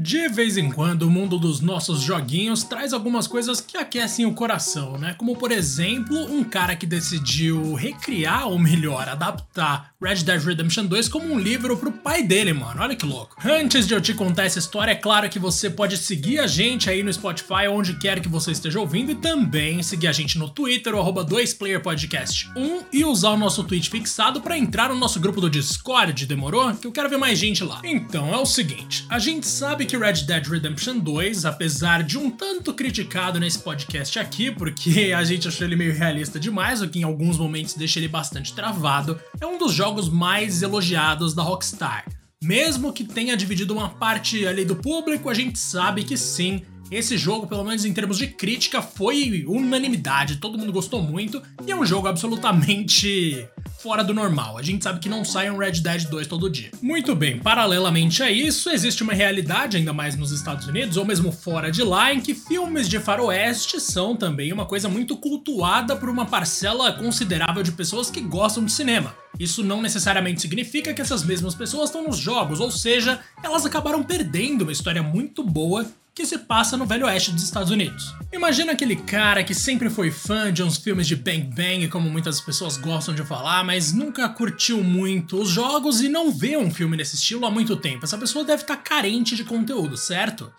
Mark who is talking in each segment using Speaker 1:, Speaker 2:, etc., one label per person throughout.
Speaker 1: De vez em quando, o mundo dos nossos joguinhos traz algumas coisas que aquecem o coração, né? Como, por exemplo, um cara que decidiu recriar, ou melhor, adaptar Red Dead Redemption 2 como um livro pro pai dele, mano. Olha que louco. Antes de eu te contar essa história, é claro que você pode seguir a gente aí no Spotify, onde quer que você esteja ouvindo, e também seguir a gente no Twitter, o arroba 2playerpodcast1, e usar o nosso tweet fixado para entrar no nosso grupo do Discord, demorou? Que eu quero ver mais gente lá. Então, é o seguinte, a gente sabe que Red Dead Redemption 2, apesar de um tanto criticado nesse podcast aqui, porque a gente achou ele meio realista demais, o que em alguns momentos deixa ele bastante travado, é um dos jogos mais elogiados da Rockstar. Mesmo que tenha dividido uma parte ali do público, a gente sabe que sim, esse jogo, pelo menos em termos de crítica, foi unanimidade, todo mundo gostou muito, e é um jogo absolutamente fora do normal. A gente sabe que não sai um Red Dead 2 todo dia. Muito bem, paralelamente a isso, existe uma realidade, ainda mais nos Estados Unidos, ou mesmo fora de lá, em que filmes de faroeste são também uma coisa muito cultuada por uma parcela considerável de pessoas que gostam de cinema. Isso não necessariamente significa que essas mesmas pessoas estão nos jogos, ou seja, elas acabaram perdendo uma história muito boa que se passa no Velho Oeste dos Estados Unidos. Imagina aquele cara que sempre foi fã de uns filmes de Bang Bang, como muitas pessoas gostam de falar, mas nunca curtiu muito os jogos e não vê um filme nesse estilo há muito tempo. Essa pessoa deve estar carente de conteúdo, certo?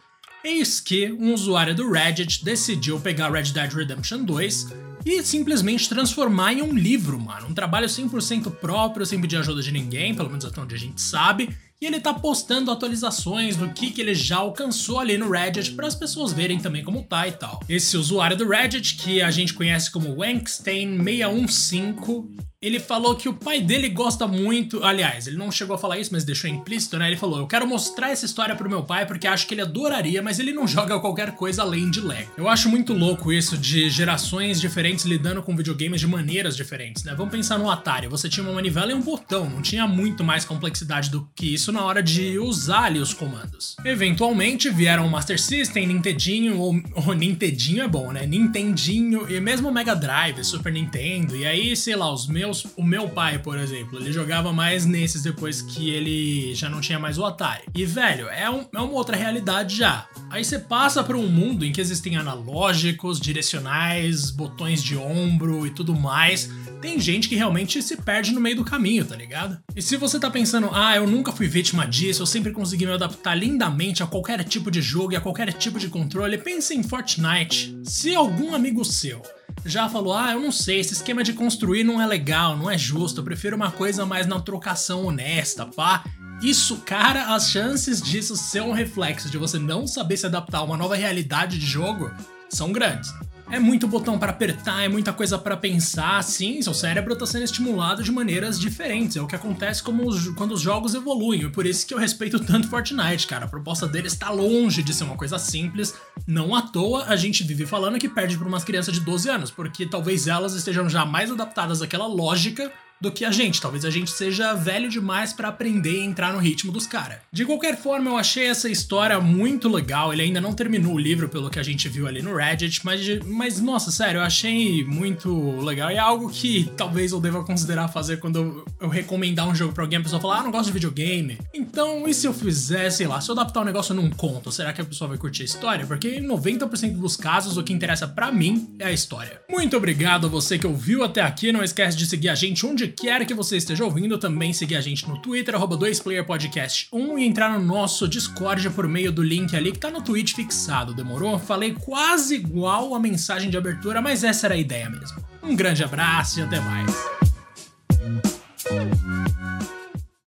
Speaker 1: Eis que um usuário do Reddit decidiu pegar Red Dead Redemption 2 e simplesmente transformar em um livro, mano. Um trabalho 100% próprio, sem pedir ajuda de ninguém, pelo menos até onde a gente sabe, e ele tá postando atualizações do que, que ele já alcançou ali no Reddit para as pessoas verem também como tá e tal. Esse usuário do Reddit, que a gente conhece como Wankstein615, ele falou que o pai dele gosta muito. Aliás, ele não chegou a falar isso, mas deixou implícito, né? Ele falou: Eu quero mostrar essa história pro meu pai porque acho que ele adoraria, mas ele não joga qualquer coisa além de Lego. Eu acho muito louco isso de gerações diferentes lidando com videogames de maneiras diferentes, né? Vamos pensar no Atari: você tinha uma manivela e um botão, não tinha muito mais complexidade do que isso na hora de usar ali os comandos. Eventualmente vieram o Master System, Nintendinho, ou, ou Nintendinho é bom, né? Nintendinho e mesmo o Mega Drive, Super Nintendo, e aí, sei lá, os meus, o meu pai, por exemplo, ele jogava mais nesses depois que ele já não tinha mais o Atari. E, velho, é, um, é uma outra realidade já. Aí você passa para um mundo em que existem analógicos, direcionais, botões de ombro e tudo mais. Tem gente que realmente se perde no meio do caminho, tá ligado? E se você tá pensando, ah, eu nunca fui vítima disso, eu sempre consegui me adaptar lindamente a qualquer tipo de jogo e a qualquer tipo de controle, pense em Fortnite. Se algum amigo seu já falou: ah, eu não sei, esse esquema de construir não é legal, não é justo, eu prefiro uma coisa mais na trocação honesta, pá. Isso, cara, as chances disso ser um reflexo de você não saber se adaptar a uma nova realidade de jogo são grandes. É muito botão para apertar, é muita coisa para pensar, sim, seu cérebro está sendo estimulado de maneiras diferentes. É o que acontece os, quando os jogos evoluem. E por isso que eu respeito tanto Fortnite, cara. A proposta dele está longe de ser uma coisa simples. Não à toa a gente vive falando que perde para umas crianças de 12 anos, porque talvez elas estejam já mais adaptadas àquela lógica do que a gente. Talvez a gente seja velho demais para aprender e entrar no ritmo dos caras. De qualquer forma, eu achei essa história muito legal. Ele ainda não terminou o livro, pelo que a gente viu ali no Reddit, mas, mas nossa, sério, eu achei muito legal. E é algo que talvez eu deva considerar fazer quando eu, recomendar um jogo pra alguém, a pessoa falar, ah, não gosto de videogame. Então, e se eu fizer, sei lá, se eu adaptar o um negócio num conto, será que a pessoa vai curtir a história? Porque em 90% dos casos, o que interessa para mim é a história. Muito obrigado a você que ouviu até aqui. Não esquece de seguir a gente quer que você esteja ouvindo, também seguir a gente no Twitter, arroba 2playerpodcast1 e entrar no nosso Discord por meio do link ali que tá no tweet fixado, demorou? Falei quase igual a mensagem de abertura, mas essa era a ideia mesmo. Um grande abraço e até mais.